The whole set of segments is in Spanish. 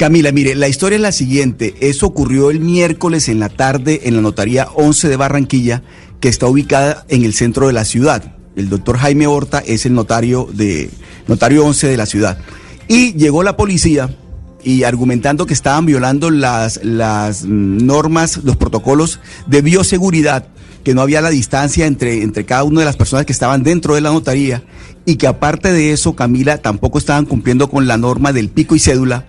Camila, mire, la historia es la siguiente. Eso ocurrió el miércoles en la tarde en la notaría 11 de Barranquilla, que está ubicada en el centro de la ciudad. El doctor Jaime Horta es el notario de notario 11 de la ciudad. Y llegó la policía y argumentando que estaban violando las, las normas, los protocolos de bioseguridad, que no había la distancia entre, entre cada una de las personas que estaban dentro de la notaría y que aparte de eso, Camila, tampoco estaban cumpliendo con la norma del pico y cédula,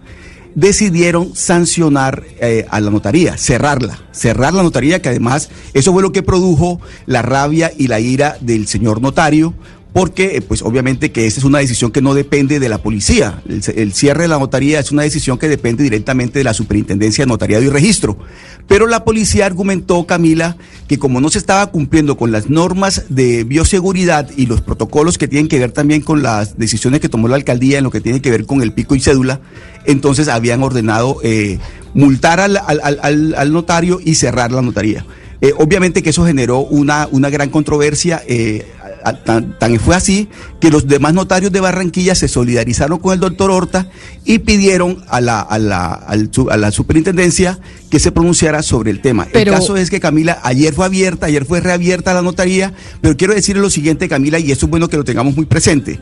decidieron sancionar eh, a la notaría, cerrarla, cerrar la notaría, que además eso fue lo que produjo la rabia y la ira del señor notario, porque eh, pues obviamente que esta es una decisión que no depende de la policía. El, cierre de la notaría es una decisión que depende directamente de la Superintendencia de Notariado y Registro. Pero la policía argumentó, Camila, que como no se estaba cumpliendo con las normas de bioseguridad y los protocolos que tienen que ver también con las decisiones que tomó la alcaldía en lo que tiene que ver con el pico y cédula, entonces habían ordenado eh, multar al, al, al notario y cerrar la notaría. Eh, obviamente que eso generó una, una gran controversia. Eh, tan, fue así que los demás notarios de Barranquilla se solidarizaron con el doctor Horta y pidieron a la, a la, a la superintendencia que se pronunciara sobre el tema. El caso es que Camila, ayer fue abierta, ayer fue reabierta la notaría, pero quiero decirle lo siguiente, Camila, y eso es bueno que lo tengamos muy presente.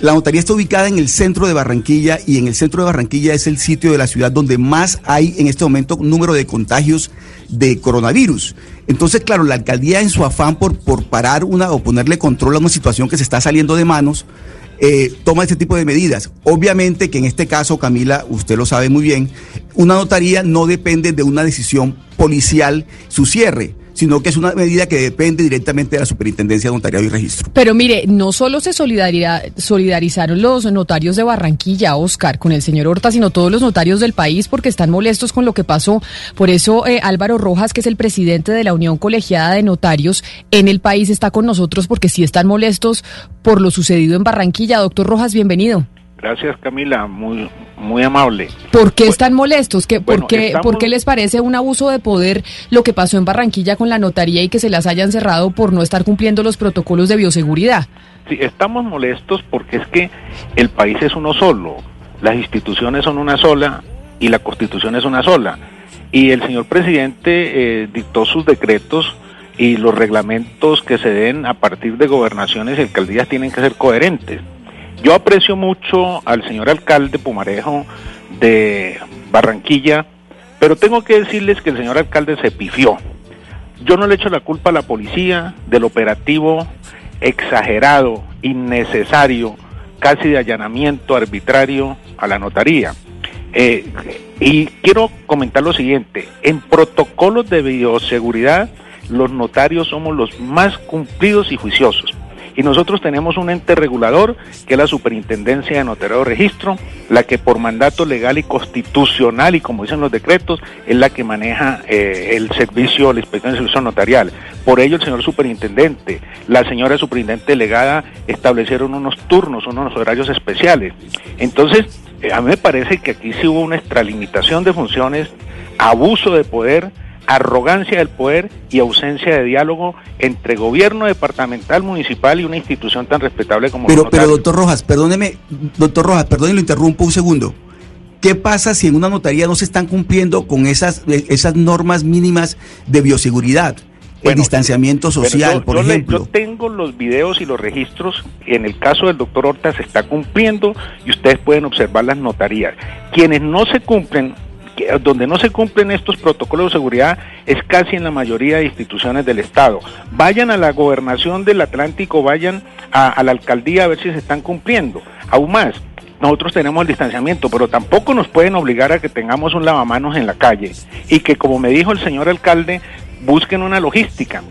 La notaría está ubicada en el centro de Barranquilla y en el centro de Barranquilla es el sitio de la ciudad donde más hay en este momento número de contagios de coronavirus. Entonces, claro, la alcaldía en su afán por, por parar una o ponerle control a una situación que se está saliendo de manos, eh, toma este tipo de medidas. Obviamente que en este caso, Camila, usted lo sabe muy bien, una notaría no depende de una decisión policial su cierre sino que es una medida que depende directamente de la Superintendencia de Notariado y Registro. Pero mire, no solo se solidarizaron los notarios de Barranquilla, Oscar, con el señor Horta, sino todos los notarios del país porque están molestos con lo que pasó. Por eso eh, Álvaro Rojas, que es el presidente de la Unión Colegiada de Notarios en el país, está con nosotros porque sí están molestos por lo sucedido en Barranquilla. Doctor Rojas, bienvenido. Gracias Camila, muy muy amable. ¿Por qué están molestos? ¿Qué, por, qué, ¿Por qué les parece un abuso de poder lo que pasó en Barranquilla con la notaría y que se las hayan cerrado por no estar cumpliendo los protocolos de bioseguridad? Sí, estamos molestos porque es que el país es uno solo, las instituciones son una sola y la constitución es una sola. Y el señor presidente eh, dictó sus decretos y los reglamentos que se den a partir de gobernaciones y alcaldías tienen que ser coherentes. Yo aprecio mucho al señor alcalde Pumarejo de Barranquilla, pero tengo que decirles que el señor alcalde se pifió. Yo no le echo la culpa a la policía del operativo exagerado, innecesario, casi de allanamiento arbitrario a la notaría. Eh, y quiero comentar lo siguiente, en protocolos de bioseguridad los notarios somos los más cumplidos y juiciosos. Y nosotros tenemos un ente regulador, que es la Superintendencia de Notariado Registro, la que por mandato legal y constitucional, y como dicen los decretos, es la que maneja eh, el servicio, la inspección de servicio notarial. Por ello, el señor superintendente, la señora superintendente delegada establecieron unos turnos, unos horarios especiales. Entonces, eh, a mí me parece que aquí sí hubo una extralimitación de funciones, abuso de poder, arrogancia del poder y ausencia de diálogo entre gobierno departamental, municipal y una institución tan respetable como Pero, pero doctor Rojas, perdóneme, doctor Rojas, perdóneme, lo interrumpo un segundo. ¿Qué pasa si en una notaría no se están cumpliendo con esas, esas normas mínimas de bioseguridad? el distanciamiento social, por ejemplo. yo tengo los videos y los registros. En el caso del doctor Horta se está cumpliendo y ustedes pueden observar las notarías. Quienes no se cumplen donde no se cumplen estos protocolos de seguridad es casi en la mayoría de instituciones del Estado. Vayan a la gobernación del Atlántico, vayan a, la alcaldía a ver si se están cumpliendo. Aún más, nosotros tenemos el distanciamiento, pero tampoco nos pueden obligar a que tengamos un lavamanos en la calle y que, como me dijo el señor alcalde, busquen una logística.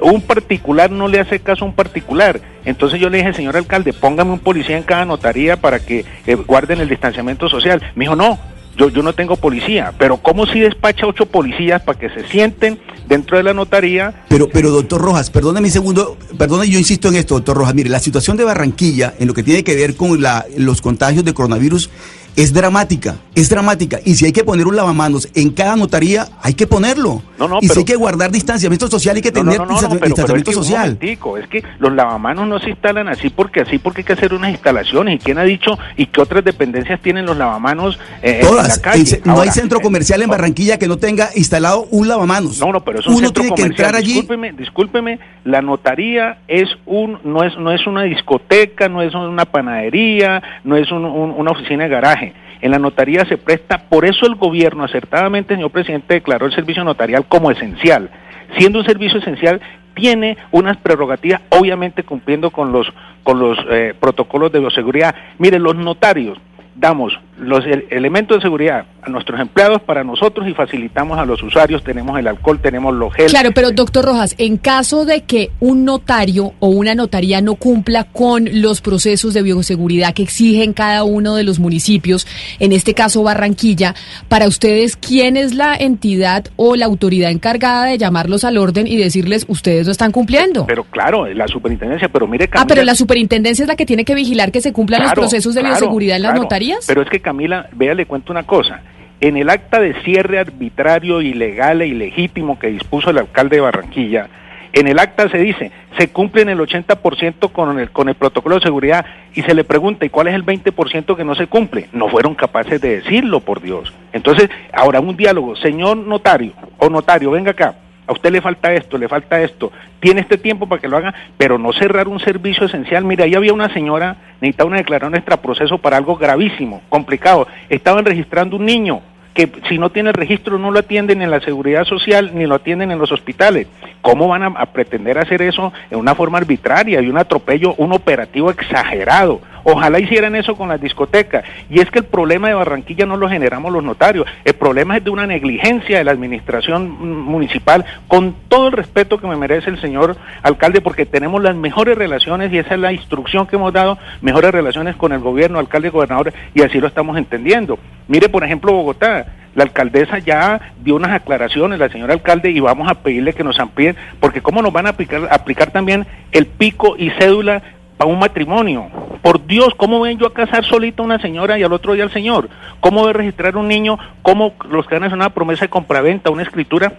Un particular no le hace caso a un particular. Entonces yo le dije, señor alcalde, póngame un policía en cada notaría para que eh, guarden el distanciamiento social. Me dijo, no, yo, yo no tengo policía, pero ¿cómo si despacha ocho policías para que se sienten dentro de la notaría? Pero, pero doctor Rojas, perdóneme un segundo, perdone, yo insisto en esto, doctor Rojas. Mire, la situación de Barranquilla en lo que tiene que ver con la, los contagios de coronavirus es dramática. es dramática. Y si hay que poner un lavamanos en cada notaría, hay que ponerlo. No, no, y pero- si hay que guardar distanciamiento social, hay que tener no, no, no, no, pero- pero es distanciamiento que social. es que los lavamanos no se instalan así porque así porque hay que hacer unas instalaciones. ¿Y quién ha dicho y qué otras dependencias tienen los lavamanos eh, en Todas. la calle? En no hay Ahora, centro eh, comercial en no, Barranquilla que no tenga instalado un lavamanos. No, no, pero es un Uno centro tiene que comercial. entrar allí. Discúlpeme, discúlpeme, la notaría es un, no es, no es una discoteca, no es una panadería, no es un- un- una oficina de garaje. En la notaría se presta, por eso el gobierno acertadamente, señor presidente, declaró el servicio notarial como esencial. Siendo un servicio esencial, tiene unas prerrogativas, obviamente cumpliendo con los, con los eh, protocolos de bioseguridad. Mire, los notarios damos los el- elementos de seguridad a nuestros empleados para nosotros y facilitamos a los usuarios, tenemos el alcohol, tenemos los gel. Claro, pero doctor Rojas, en caso de que un notario o una notaría no cumpla con los procesos de bioseguridad que exigen cada uno de los municipios, en este caso Barranquilla, para ustedes, ¿quién es la entidad o la autoridad encargada de llamarlos al orden y decirles ustedes no están cumpliendo? Pero claro, la superintendencia, pero mire ah, pero Camila- la superintendencia es la que tiene que vigilar que se cumplan los procesos de claro, bioseguridad en las claro. notarías. Pero es que Camila, vea, le cuento una cosa. En el acta de cierre arbitrario, ilegal e ilegítimo que dispuso el alcalde de Barranquilla, en el acta se dice, se cumple en el 80% con el, con el protocolo de seguridad y se le pregunta, ¿y cuál es el 20% que no se cumple? No fueron capaces de decirlo, por Dios. Entonces, ahora un diálogo, señor notario o notario, venga acá, a usted le falta esto, le falta esto, tiene este tiempo para que lo haga, pero no cerrar un servicio esencial. Mira, ahí había una señora, necesitaba una declaración extra proceso para algo gravísimo, complicado. Estaban registrando un niño que si no tiene registro no lo atienden en la seguridad social ni lo atienden en los hospitales. ¿Cómo van a pretender hacer eso en una forma arbitraria y un atropello, un operativo exagerado? Ojalá hicieran eso con las discotecas. Y es que el problema de Barranquilla no lo generamos los notarios. El problema es de una negligencia de la administración municipal, con todo el respeto que me merece el señor alcalde, porque tenemos las mejores relaciones y esa es la instrucción que hemos dado, mejores relaciones con el gobierno, alcalde, gobernador, y así lo estamos entendiendo. Mire, por ejemplo, Bogotá. La alcaldesa ya dio unas aclaraciones, la señora alcalde, y vamos a pedirle que nos amplíen, porque cómo nos van a aplicar, aplicar también el pico y cédula para un matrimonio. Por Dios, ¿cómo ven yo a casar solita a una señora y al otro día al señor? ¿Cómo voy a registrar un niño? ¿Cómo los que van a hacer una promesa de compraventa, una escritura?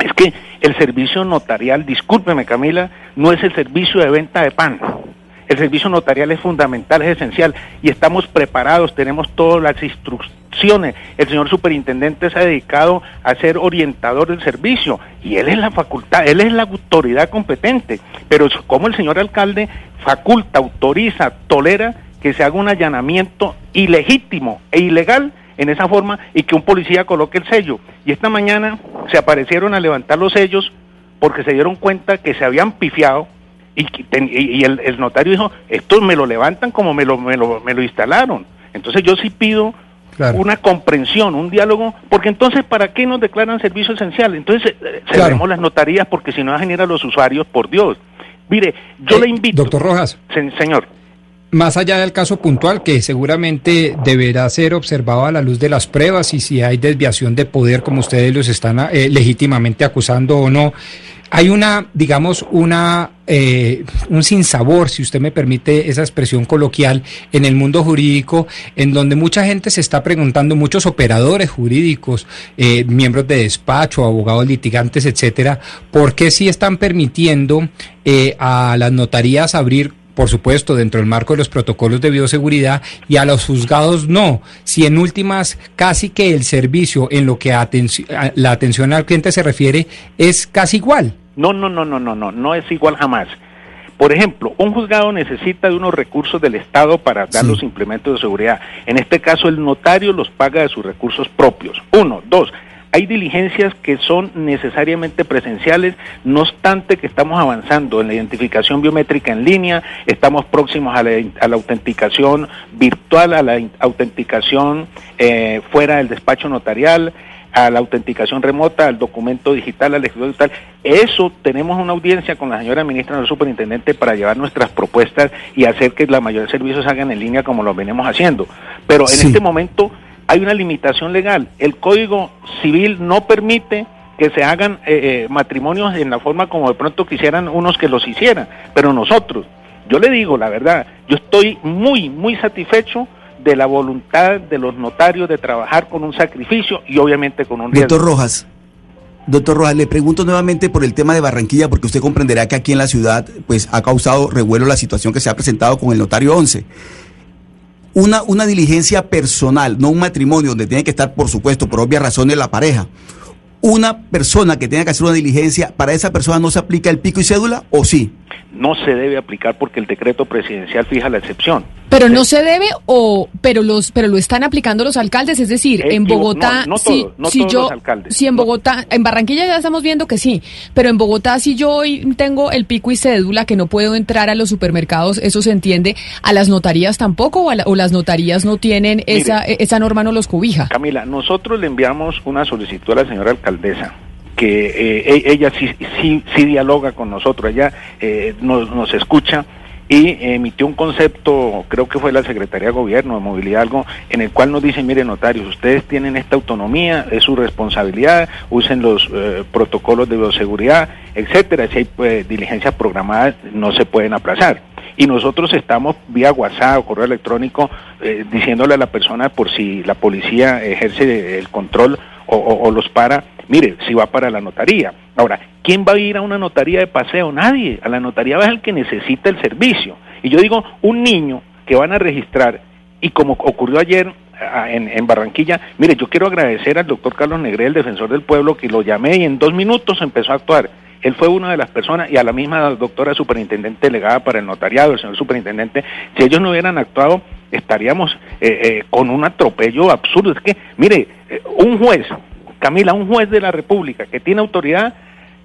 Es que el servicio notarial, discúlpeme Camila, no es el servicio de venta de pan. El servicio notarial es fundamental, es esencial y estamos preparados, tenemos todas las instrucciones. El señor superintendente se ha dedicado a ser orientador del servicio y él es la facultad, él es la autoridad competente. Pero como el señor alcalde faculta, autoriza, tolera que se haga un allanamiento ilegítimo e ilegal en esa forma y que un policía coloque el sello. Y esta mañana se aparecieron a levantar los sellos porque se dieron cuenta que se habían pifiado y, y- el notario dijo, esto me lo levantan como me lo, me lo, me lo instalaron. Entonces yo sí pido Claro. una comprensión, un diálogo, porque entonces ¿para qué nos declaran servicio esencial? Entonces eh, Claro. cerremos las notarías porque si no va a generar a los usuarios, por Dios. Mire, yo Eh, le invito... Doctor Rojas. Se- señor. Más allá del caso puntual, que seguramente deberá ser observado a la luz de las pruebas y si hay desviación de poder, como ustedes los están eh, legítimamente acusando o no, hay una, digamos, una eh, un sinsabor, si usted me permite esa expresión coloquial, en el mundo jurídico, en donde mucha gente se está preguntando, muchos operadores jurídicos, eh, miembros de despacho, abogados litigantes, etcétera, ¿por qué sí están permitiendo eh, a las notarías abrir por supuesto, dentro del marco de los protocolos de bioseguridad y a los juzgados no. Si en últimas casi que el servicio en lo que la atención al cliente se refiere es casi igual. No, no, no, no, no, no, no es igual jamás. Por ejemplo, un juzgado necesita de unos recursos del Estado para dar Sí. los implementos de seguridad. En este caso, el notario los paga de sus recursos propios. Uno, dos. Hay diligencias que son necesariamente presenciales, no obstante que estamos avanzando en la identificación biométrica en línea, estamos próximos a la, a la autenticación virtual, a la autenticación eh, fuera del despacho notarial, a la autenticación remota, al documento digital, al escritorio digital. Eso tenemos una audiencia con la señora ministra, el superintendente, para llevar nuestras propuestas y hacer que la mayoría de servicios se hagan en línea como lo venimos haciendo. Pero en Sí. este momento hay una limitación legal. El Código Civil no permite que se hagan eh, eh, matrimonios en la forma como de pronto quisieran unos que los hicieran, pero nosotros, yo le digo la verdad, yo estoy muy, muy satisfecho de la voluntad de los notarios de trabajar con un sacrificio y obviamente con un. Doctor Rojas, doctor Rojas, le pregunto nuevamente por el tema de Barranquilla, porque usted comprenderá que aquí en la ciudad pues ha causado revuelo la situación que se ha presentado con el notario 11. Una, una diligencia personal, no un matrimonio donde tiene que estar, por supuesto, por obvias razones, la pareja una persona que tenga que hacer una diligencia, ¿para esa persona no se aplica el pico y cédula o sí? No se debe aplicar porque el decreto presidencial fija la excepción. Pero no se debe o pero los pero lo están aplicando los alcaldes, es decir, en Bogotá no, si, todos yo los alcaldes. si en Bogotá, en Barranquilla ya estamos viendo que sí, pero en Bogotá si yo hoy tengo el pico y cédula que no puedo entrar a los supermercados, eso se entiende, a las notarías tampoco o, las notarías no tienen esa esa norma no los cobija. Camila, nosotros le enviamos una solicitud a la señora alcaldesa que eh, e, ella sí, sí, sí dialoga con nosotros, ella eh, nos, nos escucha y emitió un concepto, creo que fue la Secretaría de Gobierno de Movilidad, algo en el cual nos dice, mire notarios, ustedes tienen esta autonomía, es su responsabilidad, usen los eh, protocolos de bioseguridad, etcétera, si hay pues, diligencias programadas no se pueden aplazar. Y nosotros estamos vía WhatsApp o correo electrónico eh, diciéndole a la persona por si la policía ejerce el control o, o los para, mire, si va para la notaría. Ahora, ¿quién va a ir a una notaría de paseo? Nadie. A la notaría va el que necesita el servicio. Y yo digo, un niño que van a registrar, y como ocurrió ayer en, en, Barranquilla, mire, yo quiero agradecer al doctor Carlos Negre, el defensor del pueblo, que lo llamé y en dos minutos empezó a actuar. Él fue una de las personas, y a la misma doctora superintendente delegada para el notariado, el señor superintendente, si ellos no hubieran actuado, estaríamos eh, eh, con un atropello absurdo. Es que, mire, eh, un juez Camila, un juez de la República que tiene autoridad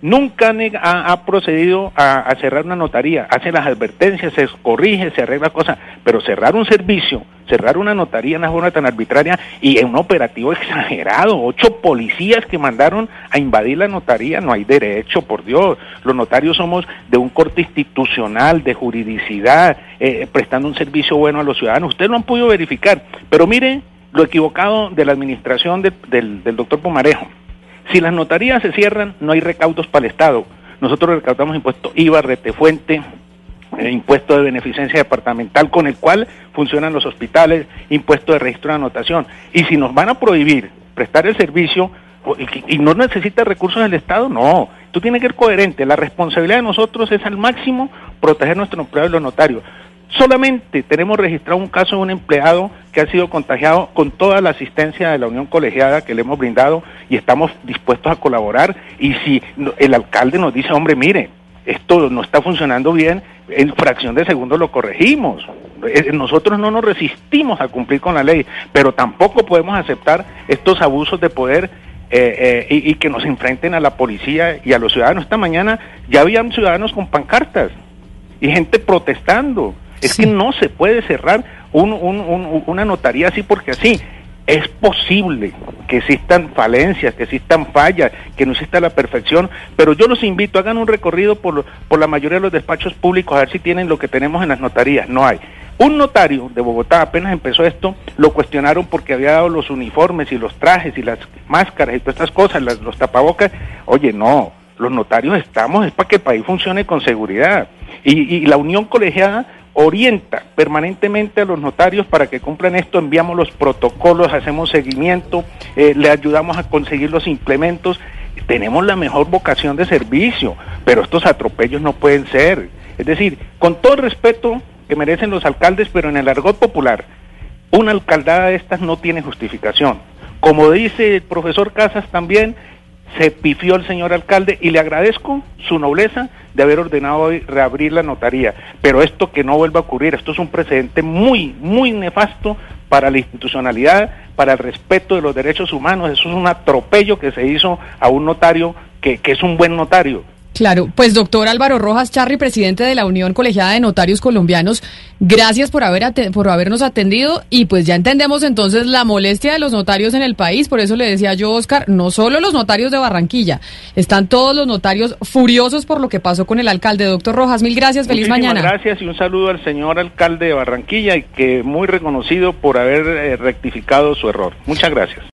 nunca ha, procedido a, cerrar una notaría, hace las advertencias, se corrige, se arregla cosas, pero cerrar un servicio, cerrar una notaría en una forma tan arbitraria y en un operativo exagerado, ocho policías que mandaron a invadir la notaría, no hay derecho, por Dios, los notarios somos de un corte institucional, de juridicidad, eh, prestando un servicio bueno a los ciudadanos, ustedes lo han podido verificar, pero mire lo equivocado de la administración del, del doctor Pomarejo. Si las notarías se cierran, no hay recaudos para el Estado. Nosotros recaudamos impuesto IVA, retefuente, eh, impuesto de beneficencia departamental con el cual funcionan los hospitales, impuesto de registro de anotación. Y si nos van a prohibir prestar el servicio y, no necesita recursos del Estado, no. Tú tienes que ser coherente. La responsabilidad de nosotros es al máximo proteger nuestro empleo y los notarios. Solamente tenemos registrado un caso de un empleado que ha sido contagiado con toda la asistencia de la Unión Colegiada que le hemos brindado y estamos dispuestos a colaborar. Y si el alcalde nos dice, hombre, mire, esto no está funcionando bien, en fracción de segundo lo corregimos. Eh, nosotros no nos resistimos a cumplir con la ley, pero tampoco podemos aceptar estos abusos de poder eh, eh, y, y, que nos enfrenten a la policía y a los ciudadanos. Esta mañana ya habían ciudadanos con pancartas y gente protestando. Es que no se puede cerrar una notaría así porque así. Es posible que existan falencias, que existan fallas, que no exista la perfección, pero yo los invito, hagan un recorrido por, por la mayoría de los despachos públicos a ver si tienen lo que tenemos en las notarías. No hay. Un notario de Bogotá, apenas empezó esto, lo cuestionaron porque había dado los uniformes y los trajes y las máscaras y todas estas cosas, los tapabocas. Oye, no, los notarios estamos, es para que el país funcione con seguridad. Y, y la unión colegiada orienta permanentemente a los notarios para que cumplan esto, enviamos los protocolos, hacemos seguimiento, eh, le ayudamos a conseguir los implementos, tenemos la mejor vocación de servicio, pero estos atropellos no pueden ser. Es decir, con todo el respeto que merecen los alcaldes, pero en el argot popular, una alcaldada de estas no tiene justificación. Como dice el profesor Casas también, se pifió el señor alcalde y le agradezco su nobleza de haber ordenado hoy reabrir la notaría. Pero esto que no vuelva a ocurrir, esto es un precedente muy, muy nefasto para la institucionalidad, para el respeto de los derechos humanos. Eso es un atropello que se hizo a un notario que, que es un buen notario Claro, pues doctor Álvaro Rojas Charri, presidente de la Unión Colegiada de Notarios Colombianos, gracias por, haber por habernos atendido y pues ya entendemos entonces la molestia de los notarios en el país, por eso le decía yo, Oscar, no solo los notarios de Barranquilla, están todos los notarios furiosos por lo que pasó con el alcalde. Doctor Rojas, mil gracias, feliz mañana. Gracias y un saludo al señor alcalde de Barranquilla y que muy reconocido por haber eh, rectificado su error. Muchas gracias.